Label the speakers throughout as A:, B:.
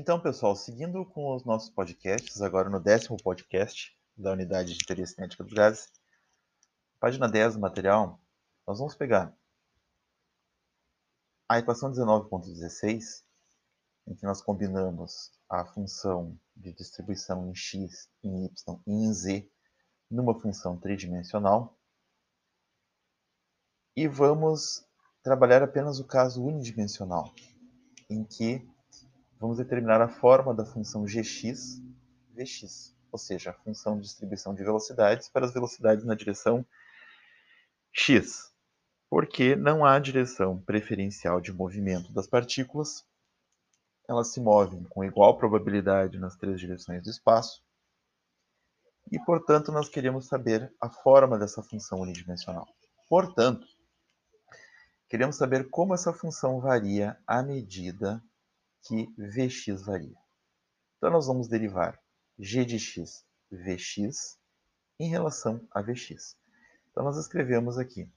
A: Então, pessoal, seguindo com os nossos podcasts, agora no décimo podcast da unidade de teoria cinética dos gases, página 10 do material, nós vamos pegar a equação 19.16, em que nós combinamos a função de distribuição em x, em y e em z numa função tridimensional, e vamos trabalhar apenas o caso unidimensional, em que vamos determinar a forma da função gx, vx, ou seja, a função de distribuição de velocidades para as velocidades na direção x, porque não há direção preferencial de movimento das partículas, elas se movem com igual probabilidade nas três direções do espaço, e, portanto, nós queremos saber a forma dessa função unidimensional. Portanto, queremos saber como essa função varia à medida que Vx varia. Então, nós vamos derivar g de x Vx em relação a Vx. Então, nós escrevemos aqui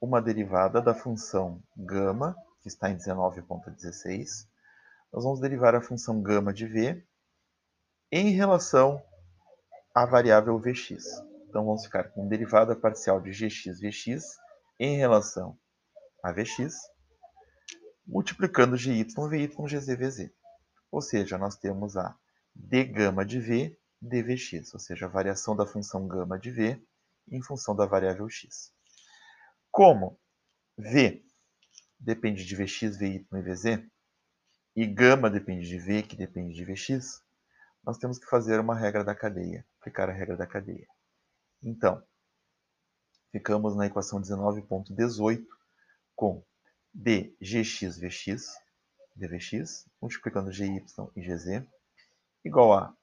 A: uma derivada da função gama, que está em 19.16. Nós vamos derivar a função gama de V em relação à variável Vx. Então, vamos ficar com derivada parcial de gx Vx em relação a Vx multiplicando gy, vy, gz, vz. Ou seja, nós temos a d gama de v dvx, ou seja, a variação da função gama de v em função da variável x. Como v depende de vx, vy e vz, e gama depende de v, que depende de vx, nós temos que fazer uma regra da cadeia, aplicar a regra da cadeia. Então, ficamos na equação 19.18 com dgx dvx, multiplicando gy e gz, igual a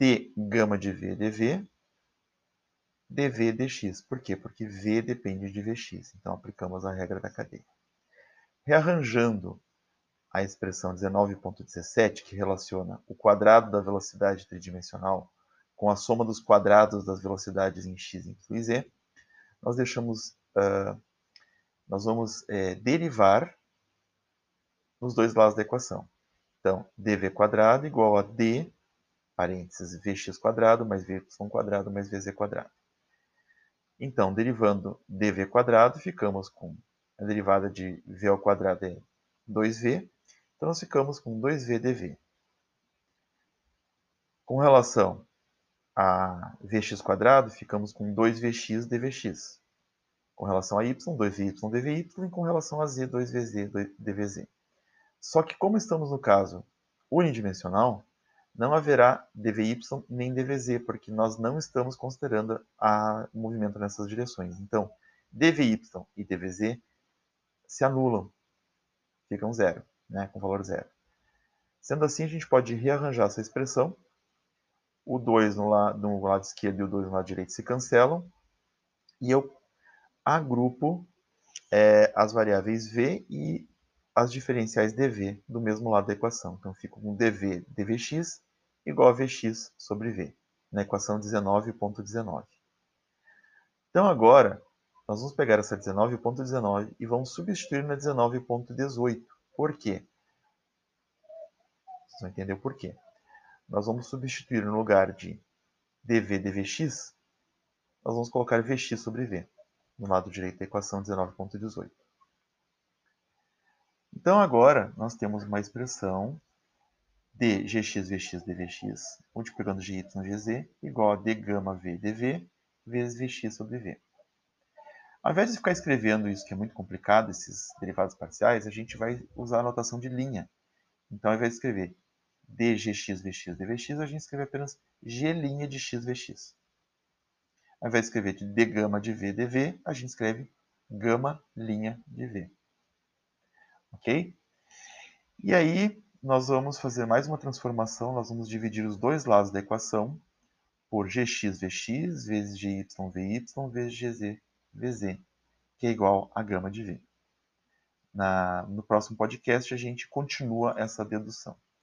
A: d gama de v dv, dv dx. Por quê? Porque v depende de vx. Então, aplicamos a regra da cadeia. Rearranjando a expressão 19.17, que relaciona o quadrado da velocidade tridimensional com a soma dos quadrados das velocidades em x, y e z, nós deixamos uh, nós vamos é, derivar nos dois lados da equação. Então, dv quadrado igual a d, parênteses, vx quadrado mais vy quadrado mais vz quadrado. Então, derivando dv quadrado, ficamos com a derivada de v ao quadrado é 2v, então nós ficamos com 2v dv. Com relação a vx quadrado, ficamos com 2vx dvx com relação a y, 2y dvy, e com relação a z, 2vz dvz. Só que como estamos no caso unidimensional, não haverá dvy nem dvz, porque nós não estamos considerando o movimento nessas direções. Então, dvy e dvz se anulam, ficam zero, né, com valor zero. Sendo assim, a gente pode rearranjar essa expressão. O 2 no no lado esquerdo e o 2 no lado direito se cancelam. E eu agrupo é, as variáveis v e as diferenciais dv do mesmo lado da equação. Então, fico com dv dvx igual a vx sobre v, na equação 19.19. .19. Então, agora, nós vamos pegar essa 19.19 .19 e vamos substituir na 19.18. Por quê? Vocês vão entender o porquê. Nós vamos substituir no lugar de dv dvx, nós vamos colocar vx sobre v no lado direito da equação 19.18. Então, agora, nós temos uma expressão de gx, vx, dvx, multiplicando gy, gz, igual a d gama v dv, vezes vx sobre v. Ao invés de ficar escrevendo isso, que é muito complicado, esses derivados parciais, a gente vai usar a notação de linha. Então, ao invés de escrever dgx, vx, dvx, a gente escreve apenas g' de x, vx. Ao invés de escrever de gama de v dv, a gente escreve gama linha de v. Ok? E aí, nós vamos fazer mais uma transformação, nós vamos dividir os dois lados da equação por gx vx vezes gy vy vezes gz vz, que é igual a gama de v. Na, no próximo podcast, a gente continua essa dedução.